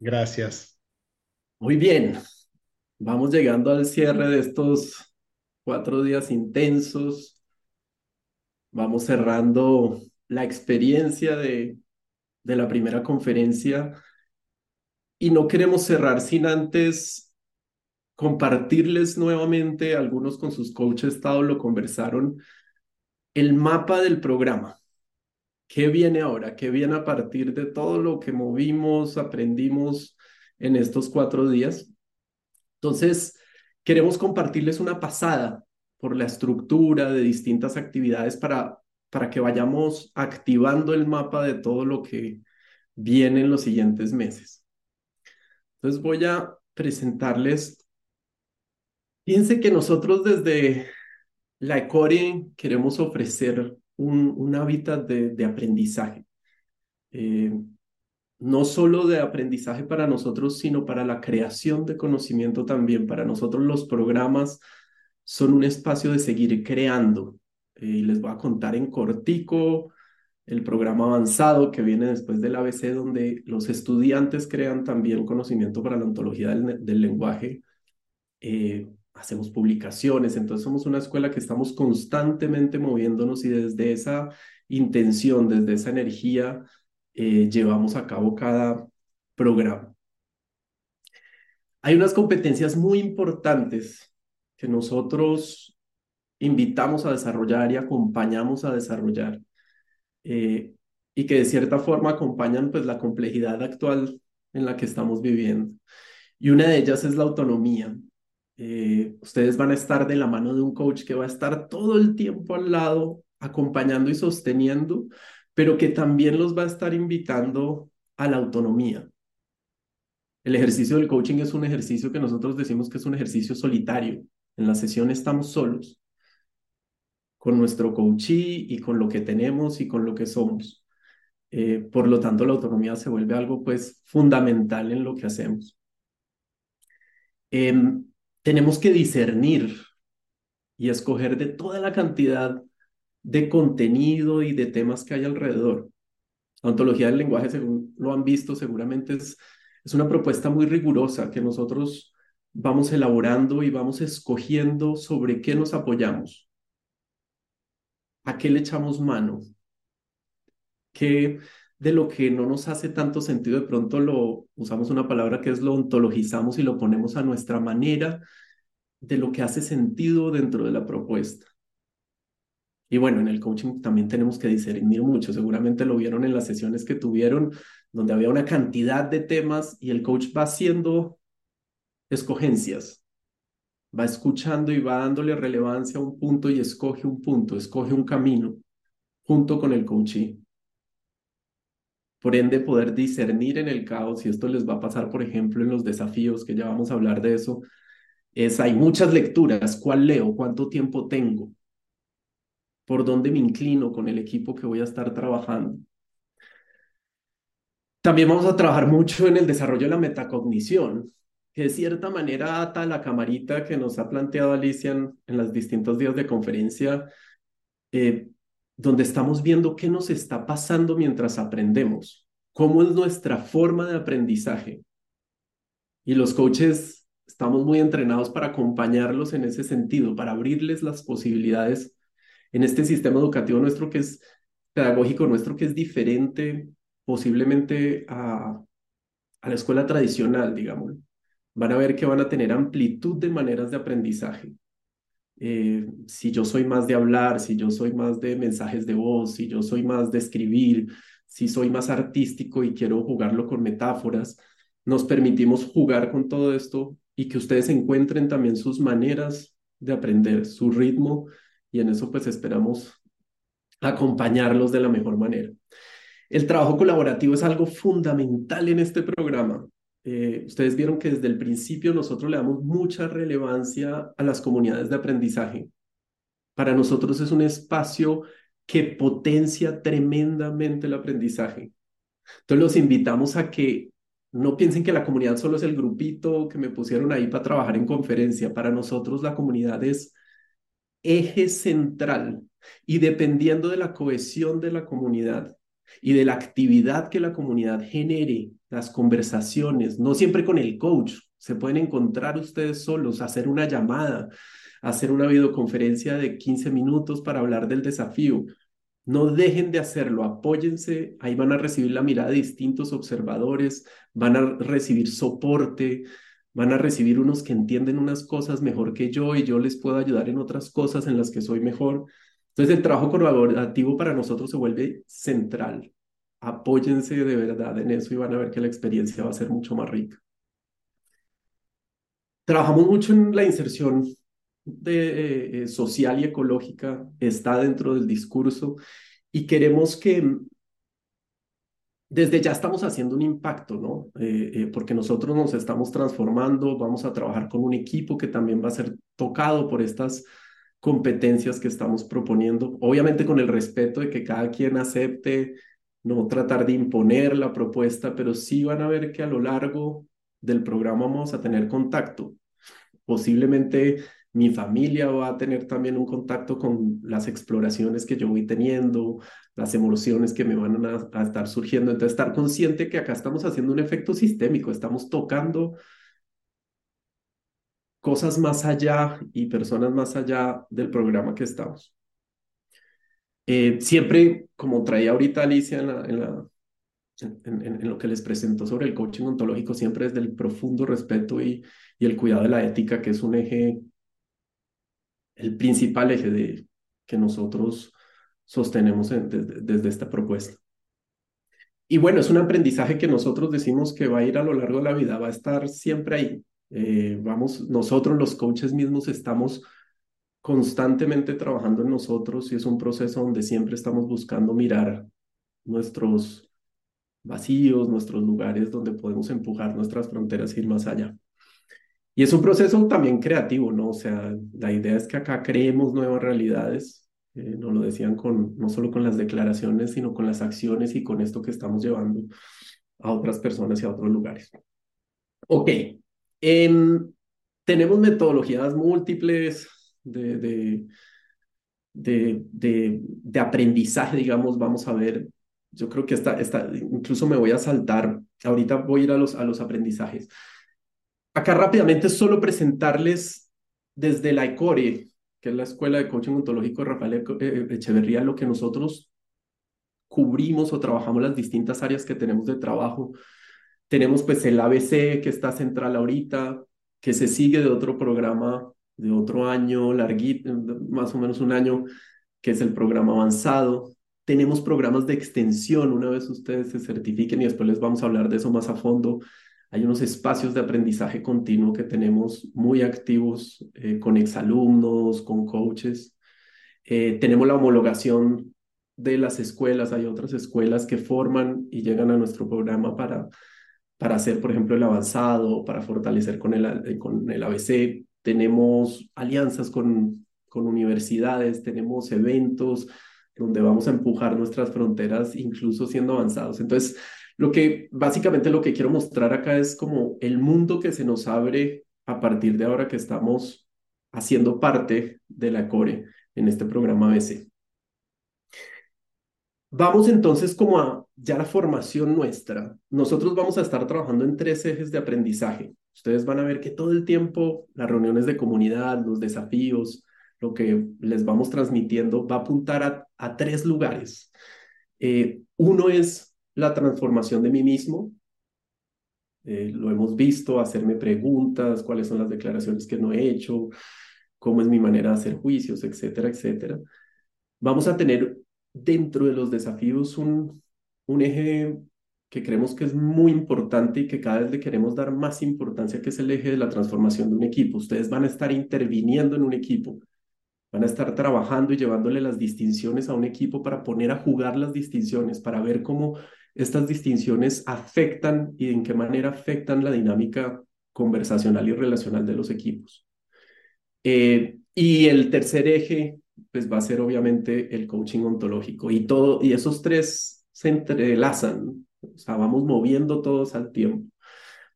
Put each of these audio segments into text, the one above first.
Gracias. Muy bien, vamos llegando al cierre de estos cuatro días intensos. Vamos cerrando la experiencia de, de la primera conferencia y no queremos cerrar sin antes compartirles nuevamente, algunos con sus coaches estado lo conversaron, el mapa del programa. ¿Qué viene ahora? ¿Qué viene a partir de todo lo que movimos, aprendimos en estos cuatro días? Entonces, queremos compartirles una pasada por la estructura de distintas actividades para, para que vayamos activando el mapa de todo lo que viene en los siguientes meses. Entonces voy a presentarles. Fíjense que nosotros desde la ECORE queremos ofrecer un, hábitat de, aprendizaje. Eh, no solo de aprendizaje para nosotros, sino para la creación de conocimiento también. Para nosotros los programas son un espacio de seguir creando. Eh, y les voy a contar en cortico el programa avanzado que viene después del ABC, donde los estudiantes crean también conocimiento para la ontología del, lenguaje. Eh, hacemos publicaciones, entonces somos una escuela que estamos constantemente moviéndonos y desde esa intención, desde esa energía, eh, llevamos a cabo cada programa. Hay unas competencias muy importantes que nosotros invitamos a desarrollar y acompañamos a desarrollar eh, y que de cierta forma acompañan pues la complejidad actual en la que estamos viviendo. Y una de ellas es la autonomía. Eh, ustedes van a estar de la mano de un coach que va a estar todo el tiempo al lado, acompañando y sosteniendo, pero que también los va a estar invitando a la autonomía. El ejercicio del coaching es un ejercicio que nosotros decimos que es un ejercicio solitario. En la sesión estamos solos, con nuestro coachee y con lo que tenemos y con lo que somos. Eh, por lo tanto, la autonomía se vuelve algo pues fundamental en lo que hacemos. Em, tenemos que discernir y escoger de toda la cantidad de contenido y de temas que hay alrededor. La ontología del lenguaje, según lo han visto, seguramente es, es una propuesta muy rigurosa que nosotros vamos elaborando y vamos escogiendo sobre qué nos apoyamos, a qué le echamos mano, qué de lo que no nos hace tanto sentido, de pronto lo usamos una palabra que es lo ontologizamos y lo ponemos a nuestra manera de lo que hace sentido dentro de la propuesta. Y bueno, en el coaching también tenemos que discernir mucho. Seguramente lo vieron en las sesiones que tuvieron, donde había una cantidad de temas y el coach va haciendo escogencias. Va escuchando y va dándole relevancia a un punto y escoge un punto, escoge un camino junto con el coaching por ende poder discernir en el caos, y esto les va a pasar, por ejemplo, en los desafíos, que ya vamos a hablar de eso, es hay muchas lecturas, ¿cuál leo? ¿Cuánto tiempo tengo? ¿Por dónde me inclino con el equipo que voy a estar trabajando? También vamos a trabajar mucho en el desarrollo de la metacognición, que de cierta manera ata la camarita que nos ha planteado Alicia en, en los distintos días de conferencia, eh, donde estamos viendo qué nos está pasando mientras aprendemos, cómo es nuestra forma de aprendizaje. Y los coaches estamos muy entrenados para acompañarlos en ese sentido, para abrirles las posibilidades en este sistema educativo nuestro que es pedagógico nuestro que es diferente posiblemente a, a la escuela tradicional, digamos. Van a ver que van a tener amplitud de maneras de aprendizaje. Eh, si yo soy más de hablar, si yo soy más de mensajes de voz, si yo soy más de escribir, si soy más artístico y quiero jugarlo con metáforas, nos permitimos jugar con todo esto y que ustedes encuentren también sus maneras de aprender, su ritmo, y en eso pues esperamos acompañarlos de la mejor manera. El trabajo colaborativo es algo fundamental en este programa. Eh, ustedes vieron que desde el principio nosotros le damos mucha relevancia a las comunidades de aprendizaje. Para nosotros es un espacio que potencia tremendamente el aprendizaje. Entonces los invitamos a que no piensen que la comunidad solo es el grupito que me pusieron ahí para trabajar en conferencia. Para nosotros la comunidad es eje central y dependiendo de la cohesión de la comunidad y de la actividad que la comunidad genere las conversaciones, no siempre con el coach, se pueden encontrar ustedes solos, hacer una llamada, hacer una videoconferencia de 15 minutos para hablar del desafío. No dejen de hacerlo, apóyense, ahí van a recibir la mirada de distintos observadores, van a recibir soporte, van a recibir unos que entienden unas cosas mejor que yo y yo les puedo ayudar en otras cosas en las que soy mejor. Entonces el trabajo colaborativo para nosotros se vuelve central. Apóyense de verdad en eso y van a ver que la experiencia va a ser mucho más rica. Trabajamos mucho en la inserción de, eh, social y ecológica, está dentro del discurso y queremos que desde ya estamos haciendo un impacto, ¿no? Eh, eh, porque nosotros nos estamos transformando, vamos a trabajar con un equipo que también va a ser tocado por estas competencias que estamos proponiendo, obviamente con el respeto de que cada quien acepte, no tratar de imponer la propuesta, pero sí van a ver que a lo largo del programa vamos a tener contacto. Posiblemente mi familia va a tener también un contacto con las exploraciones que yo voy teniendo, las emociones que me van a, estar surgiendo. Entonces, estar consciente que acá estamos haciendo un efecto sistémico, estamos tocando cosas más allá y personas más allá del programa que estamos. Eh, siempre, como traía ahorita Alicia en, lo que les presentó sobre el coaching ontológico, siempre desde el profundo respeto y, el cuidado de la ética, que es un eje, el principal eje de, que nosotros sostenemos desde, desde esta propuesta. Y bueno, es un aprendizaje que nosotros decimos que va a ir a lo largo de la vida, va a estar siempre ahí. Eh, vamos, nosotros los coaches mismos estamos constantemente trabajando en nosotros y es un proceso donde siempre estamos buscando mirar nuestros vacíos, nuestros lugares donde podemos empujar nuestras fronteras e ir más allá. Y es un proceso también creativo, ¿no? O sea, la idea es que acá creemos nuevas realidades, eh, nos lo decían con, no solo con las declaraciones, sino con las acciones y con esto que estamos llevando a otras personas y a otros lugares. Ok, Em, tenemos metodologías múltiples de, de, de, de, aprendizaje, digamos, vamos a ver. Yo creo que esta, esta, incluso me voy a saltar, ahorita voy a ir a los, a los aprendizajes. Acá rápidamente solo presentarles desde la ECORE, que es la Escuela de Coaching Ontológico de Rafael eh, Echeverría, lo que nosotros cubrimos o trabajamos las distintas áreas que tenemos de trabajo tenemos pues el ABC que está central ahorita, que se sigue de otro programa de otro año, larguito, más o menos un año, que es el programa avanzado. Tenemos programas de extensión, una vez ustedes se certifiquen y después les vamos a hablar de eso más a fondo. Hay unos espacios de aprendizaje continuo que tenemos muy activos eh, con exalumnos, con coaches. Eh, tenemos la homologación de las escuelas, hay otras escuelas que forman y llegan a nuestro programa para para hacer, por ejemplo, el avanzado, para fortalecer con el, eh, con el ABC. Tenemos alianzas con, con universidades, tenemos eventos donde vamos a empujar nuestras fronteras, incluso siendo avanzados. Entonces, lo que básicamente lo que quiero mostrar acá es como el mundo que se nos abre a partir de ahora que estamos haciendo parte de la CORE en este programa ABC. Vamos entonces como a ya la formación nuestra. Nosotros vamos a estar trabajando en tres ejes de aprendizaje. Ustedes van a ver que todo el tiempo las reuniones de comunidad, los desafíos, lo que les vamos transmitiendo va a apuntar a, tres lugares. Eh, uno es la transformación de mí mismo. Eh, lo hemos visto, hacerme preguntas, cuáles son las declaraciones que no he hecho, cómo es mi manera de hacer juicios, etcétera, etcétera. Vamos a tener dentro de los desafíos un, un eje que creemos que es muy importante y que cada vez le queremos dar más importancia, que es el eje de la transformación de un equipo. Ustedes van a estar interviniendo en un equipo, van a estar trabajando y llevándole las distinciones a un equipo para poner a jugar las distinciones, para ver cómo estas distinciones afectan y en qué manera afectan la dinámica conversacional y relacional de los equipos. Eh, y el tercer eje pues va a ser obviamente el coaching ontológico y todo y esos tres se entrelazan, o sea, vamos moviendo todos al tiempo,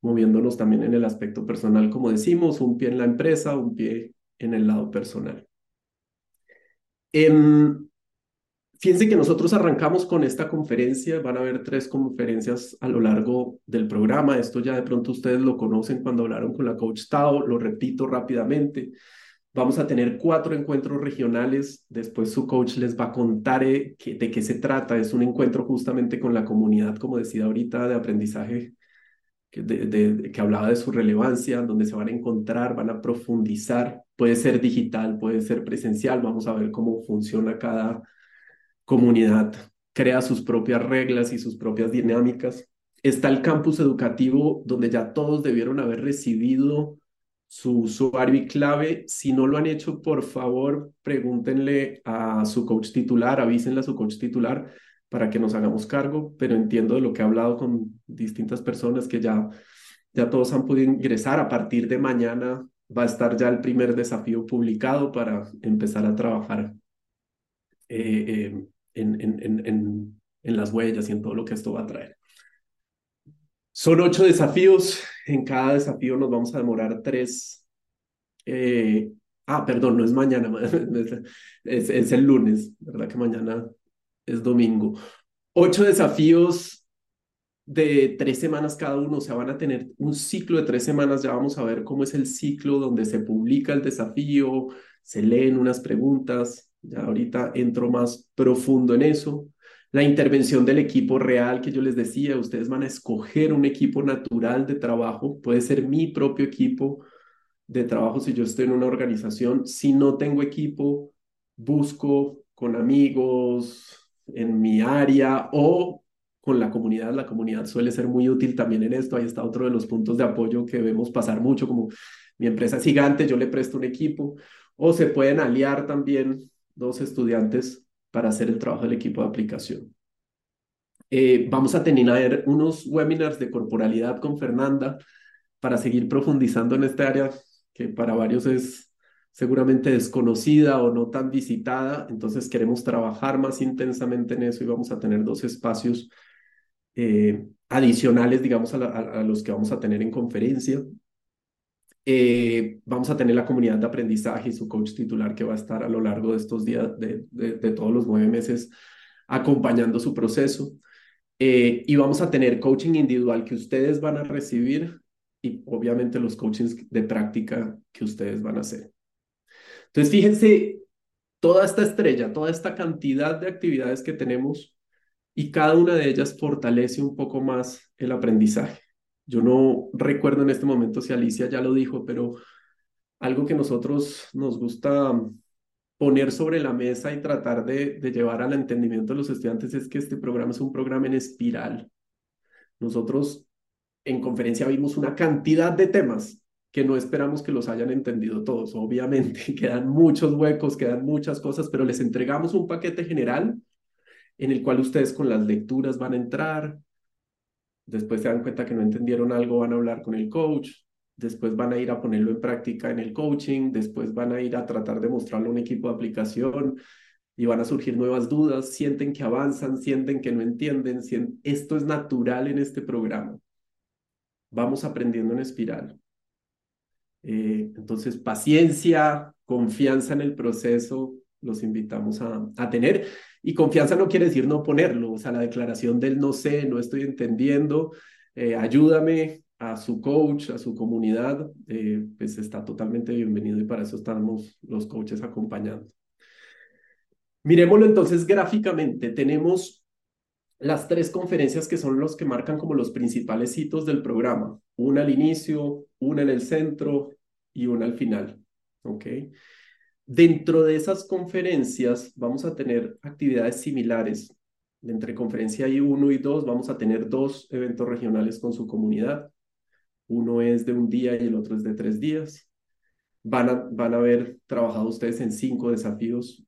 moviéndonos también en el aspecto personal, como decimos, un pie en la empresa, un pie en el lado personal. Em, fíjense que nosotros arrancamos con esta conferencia, van a haber tres conferencias a lo largo del programa, esto ya de pronto ustedes lo conocen cuando hablaron con la coach Tao, lo repito rápidamente. Vamos a tener cuatro encuentros regionales. Después su coach les va a contar eh, de qué se trata. Es un encuentro justamente con la comunidad, como decía ahorita, de aprendizaje que, que hablaba de su relevancia, donde se van a encontrar, van a profundizar. Puede ser digital, puede ser presencial. Vamos a ver cómo funciona cada comunidad. Crea sus propias reglas y sus propias dinámicas. Está el campus educativo, donde ya todos debieron haber recibido su usuario y clave. Si no lo han hecho, por favor, pregúntenle a su coach titular, avísenle a su coach titular para que nos hagamos cargo, pero entiendo de lo que he hablado con distintas personas que ya, ya todos han podido ingresar. A partir de mañana va a estar ya el primer desafío publicado para empezar a trabajar eh, eh, en, en, en, en las huellas y en todo lo que esto va a traer. Son ocho desafíos. En cada desafío nos vamos a demorar tres. Eh, ah, perdón, no es mañana, es, es, el lunes, ¿verdad? Que mañana es domingo. Ocho desafíos de tres semanas cada uno, o sea, van a tener un ciclo de tres semanas, ya vamos a ver cómo es el ciclo donde se publica el desafío, se leen unas preguntas, ya ahorita entro más profundo en eso la intervención del equipo real que yo les decía, ustedes van a escoger un equipo natural de trabajo, puede ser mi propio equipo de trabajo si yo estoy en una organización, si no tengo equipo, busco con amigos en mi área o con la comunidad. La comunidad suele ser muy útil también en esto. Ahí está otro de los puntos de apoyo que vemos pasar mucho, como mi empresa es gigante, yo le presto un equipo. O se pueden aliar también dos estudiantes para hacer el trabajo del equipo de aplicación. Eh, vamos a tener unos webinars de corporalidad con Fernanda para seguir profundizando en esta área que para varios es seguramente desconocida o no tan visitada. Entonces queremos trabajar más intensamente en eso y vamos a tener dos espacios eh, adicionales, digamos, a, los que vamos a tener en conferencia. Eh, vamos a tener la comunidad de aprendizaje y su coach titular que va a estar a lo largo de estos días, de, todos los nueve meses, acompañando su proceso. Eh, y vamos a tener coaching individual que ustedes van a recibir y obviamente los coachings de práctica que ustedes van a hacer. Entonces, fíjense, toda esta estrella, toda esta cantidad de actividades que tenemos y cada una de ellas fortalece un poco más el aprendizaje. Yo no recuerdo en este momento si Alicia ya lo dijo, pero algo que nosotros nos gusta poner sobre la mesa y tratar de, llevar al entendimiento de los estudiantes es que este programa es un programa en espiral. Nosotros en conferencia vimos una cantidad de temas que no esperamos que los hayan entendido todos. Obviamente quedan muchos huecos, quedan muchas cosas, pero les entregamos un paquete general en el cual ustedes con las lecturas van a entrar, después se dan cuenta que no entendieron algo, van a hablar con el coach, después van a ir a ponerlo en práctica en el coaching, después van a ir a tratar de mostrarlo a un equipo de aplicación y van a surgir nuevas dudas, sienten que avanzan, sienten que no entienden, esto es natural en este programa. Vamos aprendiendo en espiral. Eh, entonces, paciencia, confianza en el proceso, los invitamos a, a tener. Y confianza no quiere decir no ponerlo, o sea, la declaración del no sé, no estoy entendiendo, eh, ayúdame a su coach, a su comunidad, eh, pues está totalmente bienvenido y para eso estamos los coaches acompañando. Miremoslo entonces gráficamente. Tenemos las tres conferencias que son los que marcan como los principales hitos del programa. Una al inicio, una en el centro y una al final. ¿Ok? Dentro de esas conferencias vamos a tener actividades similares. Entre conferencia I1 y 2 vamos a tener dos eventos regionales con su comunidad. Uno es de un día y el otro es de tres días. Van a, van a haber trabajado ustedes en cinco desafíos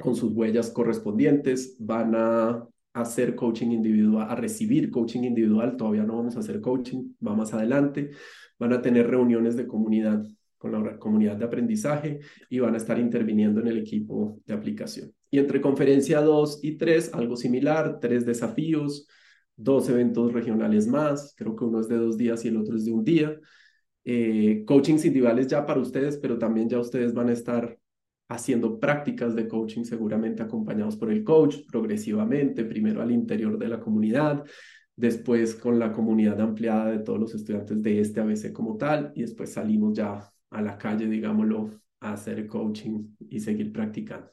con sus huellas correspondientes. Van a hacer coaching individual, a recibir coaching individual. Todavía no vamos a hacer coaching, va más adelante. Van a tener reuniones de comunidad con la comunidad de aprendizaje y van a estar interviniendo en el equipo de aplicación. Y entre conferencia 2 y 3, algo similar, tres desafíos, dos eventos regionales más, creo que uno es de dos días y el otro es de un día. Eh, coachings individuales ya para ustedes, pero también ya ustedes van a estar haciendo prácticas de coaching seguramente acompañados por el coach progresivamente, primero al interior de la comunidad, después con la comunidad ampliada de todos los estudiantes de este ABC como tal, y después salimos ya a la calle, digámoslo, a hacer coaching y seguir practicando.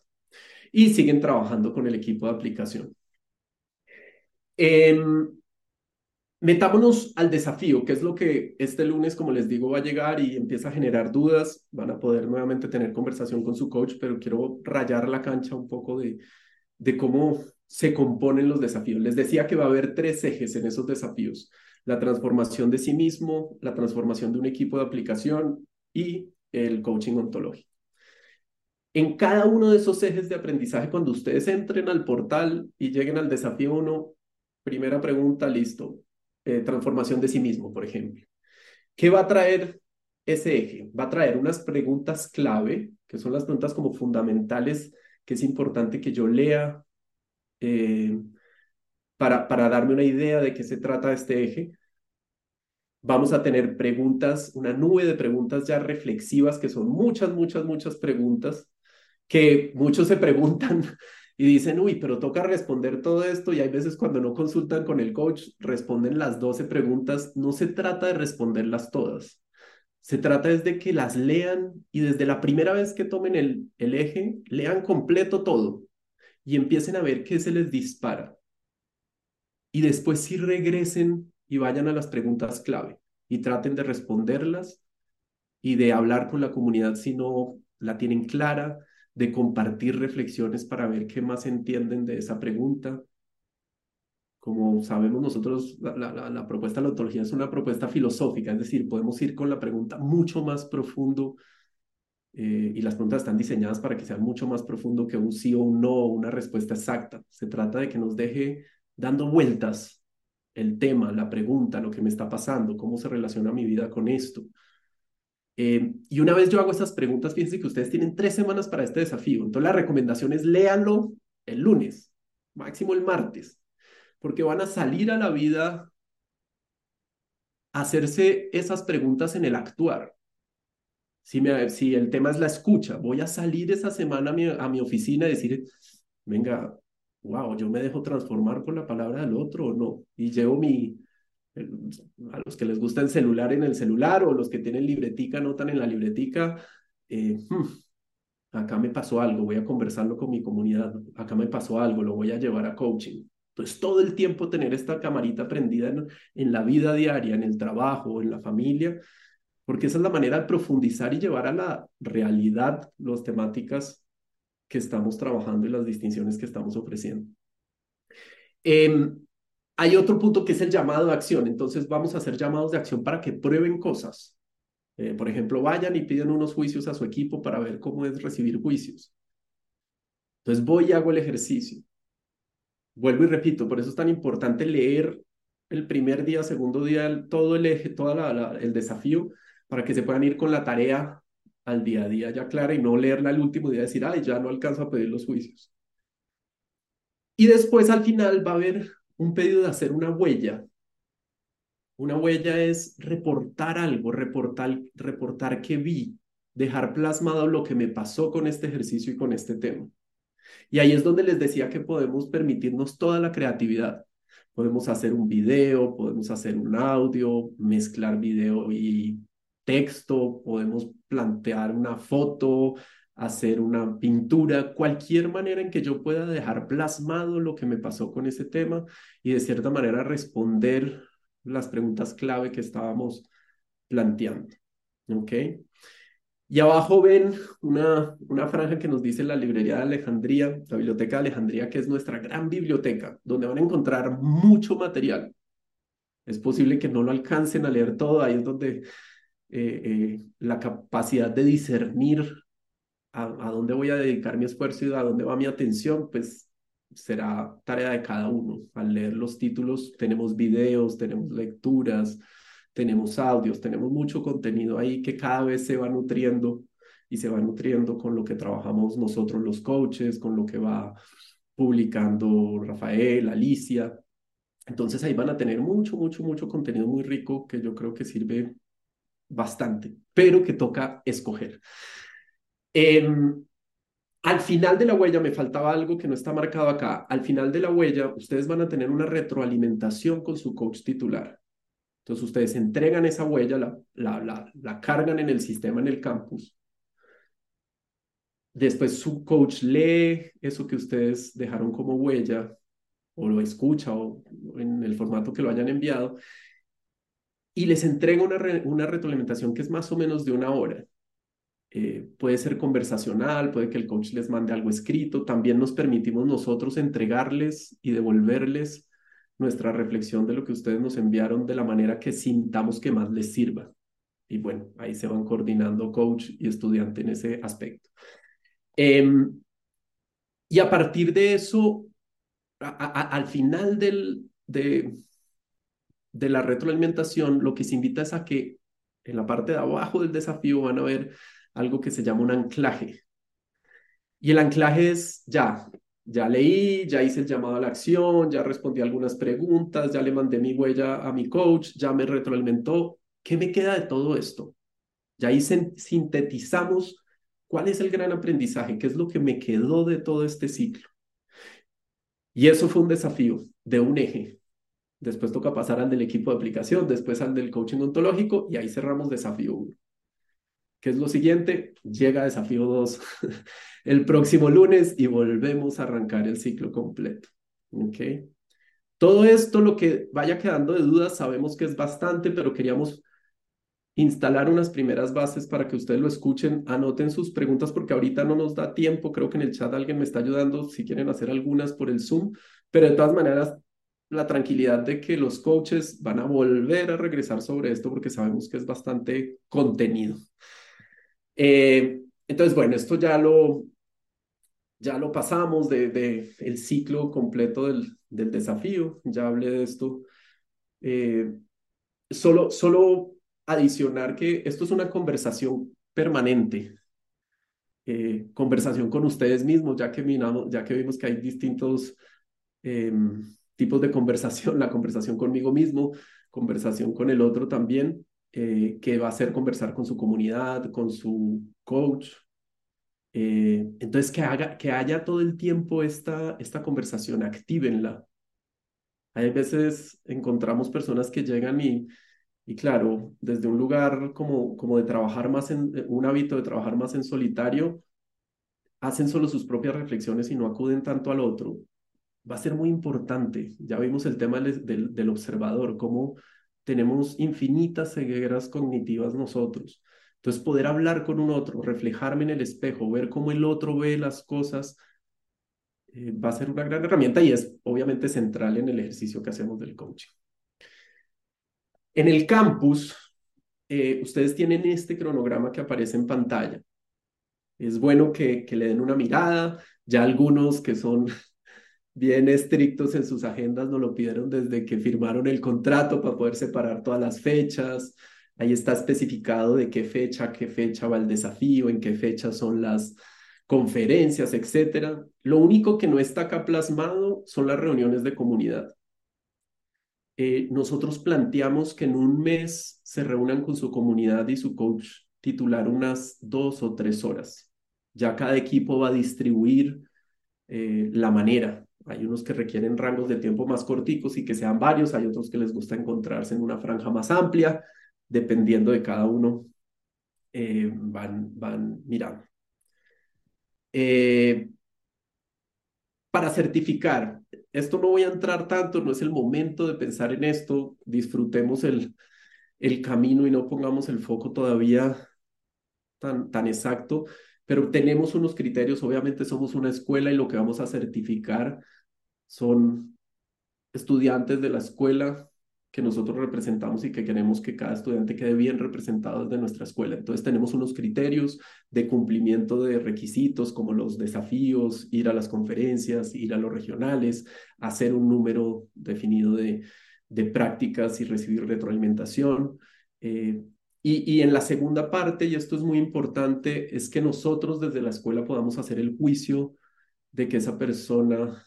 Y siguen trabajando con el equipo de aplicación. Em, metámonos al desafío, que es lo que este lunes, como les digo, va a llegar y empieza a generar dudas. Van a poder nuevamente tener conversación con su coach, pero quiero rayar la cancha un poco de, de cómo se componen los desafíos. Les decía que va a haber tres ejes en esos desafíos. La transformación de sí mismo, la transformación de un equipo de aplicación y el coaching ontológico. En cada uno de esos ejes de aprendizaje, cuando ustedes entren al portal y lleguen al desafío 1, primera pregunta, listo. Eh, transformación de sí mismo, por ejemplo. ¿Qué va a traer ese eje? Va a traer unas preguntas clave, que son las preguntas como fundamentales, que es importante que yo lea, eh, para, para darme una idea de qué se trata este eje. Vamos a tener preguntas, una nube de preguntas ya reflexivas, que son muchas, muchas, muchas preguntas, que muchos se preguntan y dicen, uy, pero toca responder todo esto y hay veces cuando no consultan con el coach, responden las 12 preguntas. No se trata de responderlas todas. Se trata es de que las lean y desde la primera vez que tomen el, el eje, lean completo todo y empiecen a ver qué se les dispara. Y después sí regresen y vayan a las preguntas clave y traten de responderlas y de hablar con la comunidad si no la tienen clara, de compartir reflexiones para ver qué más entienden de esa pregunta. Como sabemos nosotros, la, la propuesta de la ontología es una propuesta filosófica, es decir, podemos ir con la pregunta mucho más profundo eh, y las preguntas están diseñadas para que sean mucho más profundo que un sí o un no una respuesta exacta. Se trata de que nos deje dando vueltas el tema, la pregunta, lo que me está pasando, cómo se relaciona mi vida con esto. Eh, y una vez yo hago estas preguntas, fíjense que ustedes tienen tres semanas para este desafío. Entonces la recomendación es léanlo el lunes, máximo el martes, porque van a salir a la vida a hacerse esas preguntas en el actuar. Si, me, si el tema es la escucha, voy a salir esa semana a mi, a mi oficina y decir, venga, wow, yo me dejo transformar por la palabra del otro o no. Y llevo mi, a los que les gusta el celular en el celular o los que tienen libretica, notan en la libretica, eh, hmm, acá me pasó algo, voy a conversarlo con mi comunidad, acá me pasó algo, lo voy a llevar a coaching. Entonces, todo el tiempo tener esta camarita prendida en, en la vida diaria, en el trabajo, en la familia, porque esa es la manera de profundizar y llevar a la realidad las temáticas que estamos trabajando y las distinciones que estamos ofreciendo. Em, hay otro punto que es el llamado de acción. Entonces vamos a hacer llamados de acción para que prueben cosas. Eh, por ejemplo, vayan y piden unos juicios a su equipo para ver cómo es recibir juicios. Entonces voy y hago el ejercicio. Vuelvo y repito, por eso es tan importante leer el primer día, segundo día, todo el eje, todo el desafío, para que se puedan ir con la tarea al día a día ya clara y no leerla el último día y decir, ay, ya no alcanzo a pedir los juicios. Y después al final va a haber un pedido de hacer una huella. Una huella es reportar algo, reportar, reportar que vi, dejar plasmado lo que me pasó con este ejercicio y con este tema. Y ahí es donde les decía que podemos permitirnos toda la creatividad. Podemos hacer un video, podemos hacer un audio, mezclar video y texto, podemos plantear una foto, hacer una pintura, cualquier manera en que yo pueda dejar plasmado lo que me pasó con ese tema y de cierta manera responder las preguntas clave que estábamos planteando. ¿Ok? Y abajo ven una, una franja que nos dice la librería de Alejandría, la biblioteca de Alejandría, que es nuestra gran biblioteca, donde van a encontrar mucho material. Es posible que no lo alcancen a leer todo, ahí es donde eh, eh, la capacidad de discernir a, a, dónde voy a dedicar mi esfuerzo y a dónde va mi atención, pues será tarea de cada uno. Al leer los títulos tenemos videos, tenemos lecturas, tenemos audios, tenemos mucho contenido ahí que cada vez se va nutriendo y se va nutriendo con lo que trabajamos nosotros los coaches, con lo que va publicando Rafael, Alicia. Entonces ahí van a tener mucho, mucho, mucho contenido muy rico que yo creo que sirve bastante, pero que toca escoger. Em, Al final de la huella, me faltaba algo que no está marcado acá. Al final de la huella, ustedes van a tener una retroalimentación con su coach titular. Entonces, ustedes entregan esa huella, la, la, la, la cargan en el sistema en el campus. Después su coach lee eso que ustedes dejaron como huella o lo escucha o en el formato que lo hayan enviado y les entrega una, una retroalimentación que es más o menos de una hora. Eh, puede ser conversacional, puede que el coach les mande algo escrito, también nos permitimos nosotros entregarles y devolverles nuestra reflexión de lo que ustedes nos enviaron de la manera que sintamos que más les sirva. Y bueno, ahí se van coordinando coach y estudiante en ese aspecto. Em, y a partir de eso, al final del, de, de la retroalimentación, lo que se invita es a que en la parte de abajo del desafío van a ver algo que se llama un anclaje. Y el anclaje es ya, ya leí, ya hice el llamado a la acción, ya respondí algunas preguntas, ya le mandé mi huella a mi coach, ya me retroalimentó. ¿Qué me queda de todo esto? Ya ahí sintetizamos cuál es el gran aprendizaje, qué es lo que me quedó de todo este ciclo. Y eso fue un desafío de un eje. Después toca pasar al del equipo de aplicación, después al del coaching ontológico y ahí cerramos desafío 1. ¿Qué es lo siguiente? Llega desafío 2 el próximo lunes y volvemos a arrancar el ciclo completo. ¿Ok? Todo esto, lo que vaya quedando de dudas, sabemos que es bastante, pero queríamos instalar unas primeras bases para que ustedes lo escuchen, anoten sus preguntas porque ahorita no nos da tiempo, creo que en el chat alguien me está ayudando si quieren hacer algunas por el Zoom, pero de todas maneras la tranquilidad de que los coaches van a volver a regresar sobre esto porque sabemos que es bastante contenido. Eh, entonces, bueno, esto ya lo, ya lo pasamos de, de el ciclo completo del, del, desafío, ya hablé de esto. Eh, solo, solo adicionar que esto es una conversación permanente, eh, conversación con ustedes mismos, ya que, miramos, ya que vimos que hay distintos em, tipos de conversación, la conversación conmigo mismo, conversación con el otro también, eh, que va a ser conversar con su comunidad, con su coach. Eh, entonces, que, haga, que haya todo el tiempo esta, esta conversación, actívenla. Hay veces encontramos personas que llegan y y claro, desde un lugar como, como de trabajar más en, eh, un hábito de trabajar más en solitario, hacen solo sus propias reflexiones y no acuden tanto al otro. Va a ser muy importante. Ya vimos el tema del, observador, cómo tenemos infinitas cegueras cognitivas nosotros. Entonces, poder hablar con un otro, reflejarme en el espejo, ver cómo el otro ve las cosas, eh, va a ser una gran herramienta y es obviamente central en el ejercicio que hacemos del coaching. En el campus, eh, ustedes tienen este cronograma que aparece en pantalla. Es bueno que le den una mirada. Ya algunos que son bien estrictos en sus agendas nos lo pidieron desde que firmaron el contrato para poder separar todas las fechas. Ahí está especificado de qué fecha, qué fecha va el desafío, en qué fecha son las conferencias, etcétera. Lo único que no está acá plasmado son las reuniones de comunidad. Eh, nosotros planteamos que en un mes se reúnan con su comunidad y su coach titular unas dos o tres horas. Ya cada equipo va a distribuir eh, la manera. Hay unos que requieren rangos de tiempo más corticos y que sean varios, hay otros que les gusta encontrarse en una franja más amplia, dependiendo de cada uno, eh, van, van mirando. para certificar, esto no voy a entrar tanto, no es el momento de pensar en esto, disfrutemos el, el camino y no pongamos el foco todavía tan, tan exacto, pero tenemos unos criterios, obviamente somos una escuela y lo que vamos a certificar son estudiantes de la escuela que nosotros representamos y que queremos que cada estudiante quede bien representado desde nuestra escuela. Entonces tenemos unos criterios de cumplimiento de requisitos como los desafíos, ir a las conferencias, ir a los regionales, hacer un número definido de, de prácticas y recibir retroalimentación. Eh, y, y, en la segunda parte, y esto es muy importante, es que nosotros desde la escuela podamos hacer el juicio de que esa persona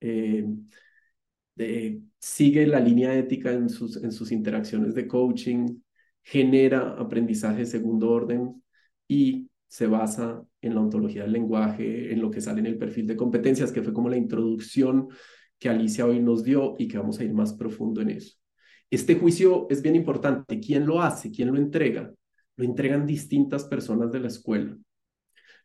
eh, sigue la línea ética en sus, en sus interacciones de coaching, genera aprendizaje de segundo orden y se basa en la ontología del lenguaje, en lo que sale en el perfil de competencias, que fue como la introducción que Alicia hoy nos dio y que vamos a ir más profundo en eso. Este juicio es bien importante. ¿Quién lo hace? ¿Quién lo entrega? Lo entregan distintas personas de la escuela.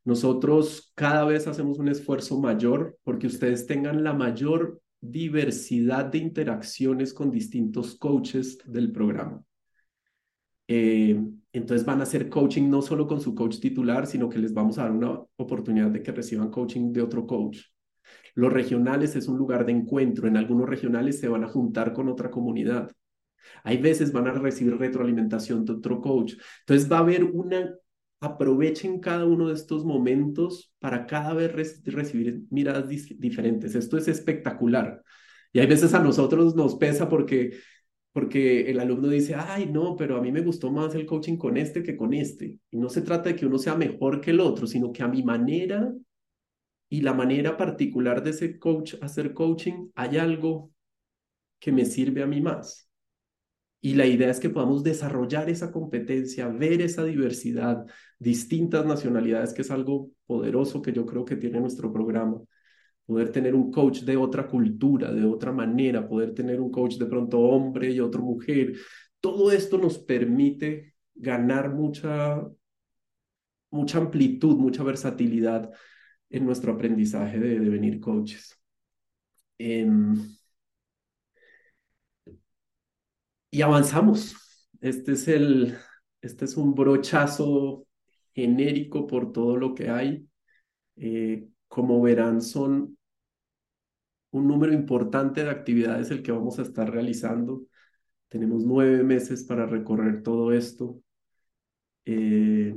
Nosotros cada vez hacemos un esfuerzo mayor porque ustedes tengan la mayor diversidad de interacciones con distintos coaches del programa. Eh, entonces van a hacer coaching no solo con su coach titular, sino que les vamos a dar una oportunidad de que reciban coaching de otro coach. Los regionales es un lugar de encuentro. En algunos regionales se van a juntar con otra comunidad. Hay veces van a recibir retroalimentación de otro coach. Entonces va a haber una aprovechen cada uno de estos momentos para cada vez recibir miradas diferentes. Esto es espectacular. Y hay veces a nosotros nos pesa porque, porque el alumno dice, ay, no, pero a mí me gustó más el coaching con este que con este. Y no se trata de que uno sea mejor que el otro, sino que a mi manera y la manera particular de ese coach hacer coaching, hay algo que me sirve a mí más. Y la idea es que podamos desarrollar esa competencia, ver esa diversidad, distintas nacionalidades, que es algo poderoso que yo creo que tiene nuestro programa. Poder tener un coach de otra cultura, de otra manera, poder tener un coach de pronto hombre y otro mujer. Todo esto nos permite ganar mucha, mucha amplitud, mucha versatilidad en nuestro aprendizaje de devenir coaches. Em, y avanzamos. Este es, el, este es un brochazo genérico por todo lo que hay. Eh, como verán, son un número importante de actividades el que vamos a estar realizando. Tenemos nueve meses para recorrer todo esto. Eh,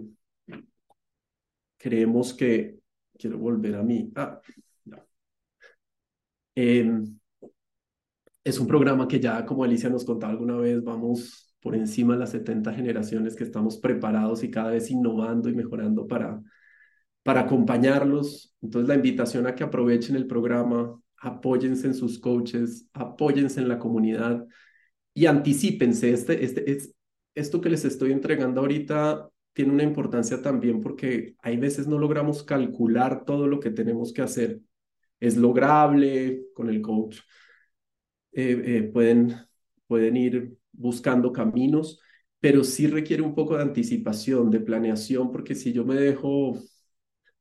creemos que, quiero volver a mí. Ah, no. Em, es un programa que ya, como Alicia nos contaba alguna vez, vamos por encima de las 70 generaciones que estamos preparados y cada vez innovando y mejorando para, para acompañarlos. Entonces, la invitación a que aprovechen el programa, apóyense en sus coaches, apóyense en la comunidad y anticipense. Este, este, es, esto que les estoy entregando ahorita tiene una importancia también porque hay veces no logramos calcular todo lo que tenemos que hacer. Es lograble con el coach eh, eh, pueden, pueden ir buscando caminos, pero sí requiere un poco de anticipación, de planeación, porque si yo me dejo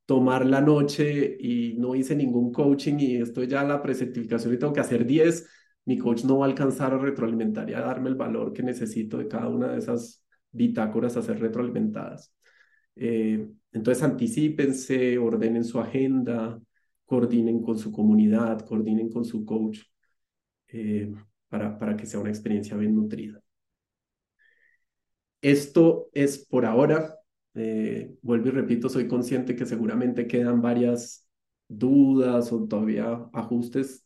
tomar la noche y no hice ningún coaching y estoy ya a la precertificación y tengo que hacer 10, mi coach no va a alcanzar a retroalimentar y a darme el valor que necesito de cada una de esas bitácoras a ser retroalimentadas. Eh, entonces anticipense, ordenen su agenda, coordinen con su comunidad, coordinen con su coach eh, para, para que sea una experiencia bien nutrida. Esto es por ahora. Eh, vuelvo y repito, soy consciente que seguramente quedan varias dudas o todavía ajustes.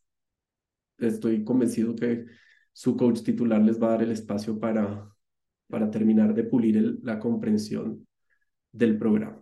Estoy convencido que su coach titular les va a dar el espacio para, para terminar de pulir la comprensión del programa.